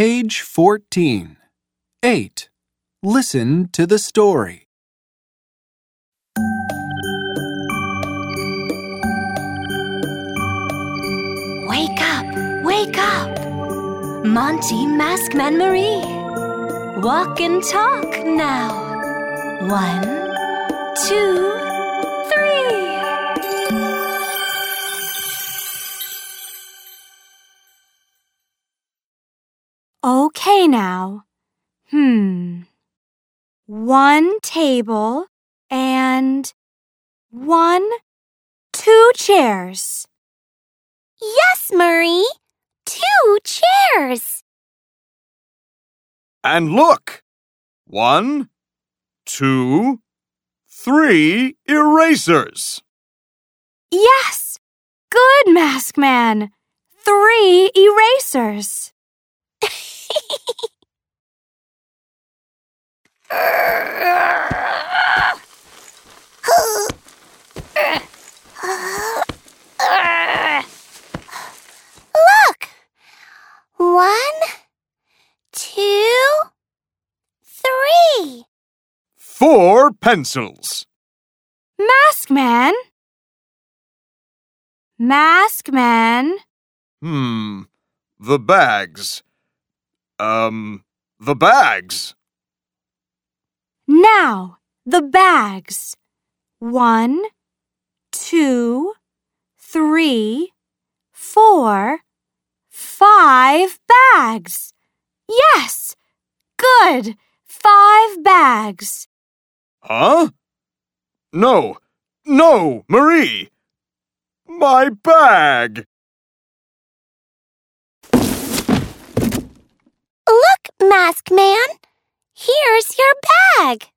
Page 14. 8. Listen to the story. Wake up, wake up. Monty, Maskman Marie. Walk and talk now. One, two, three. Okay now. Hmm. One table and one, two chairs. Yes, Marie. Two chairs. And look! One, two, three erasers. Yes! Good, Maskman. Three erasers. Look. One, two, three. Four pencils. Maskman. Mask Man. Hmm. The bags. Um, the bags. Now, the bags. One, two, three, four, five bags. Yes! Good! Five bags. Huh? No. No, Marie. My bag. Look, Maskman. Here's your bag.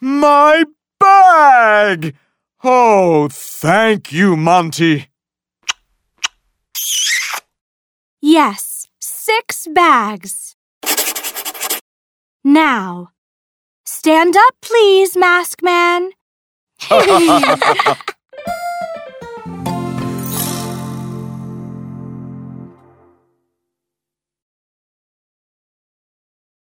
My bag. Oh, thank you, Monty. Yes, six bags. Now, stand up, please, Maskman.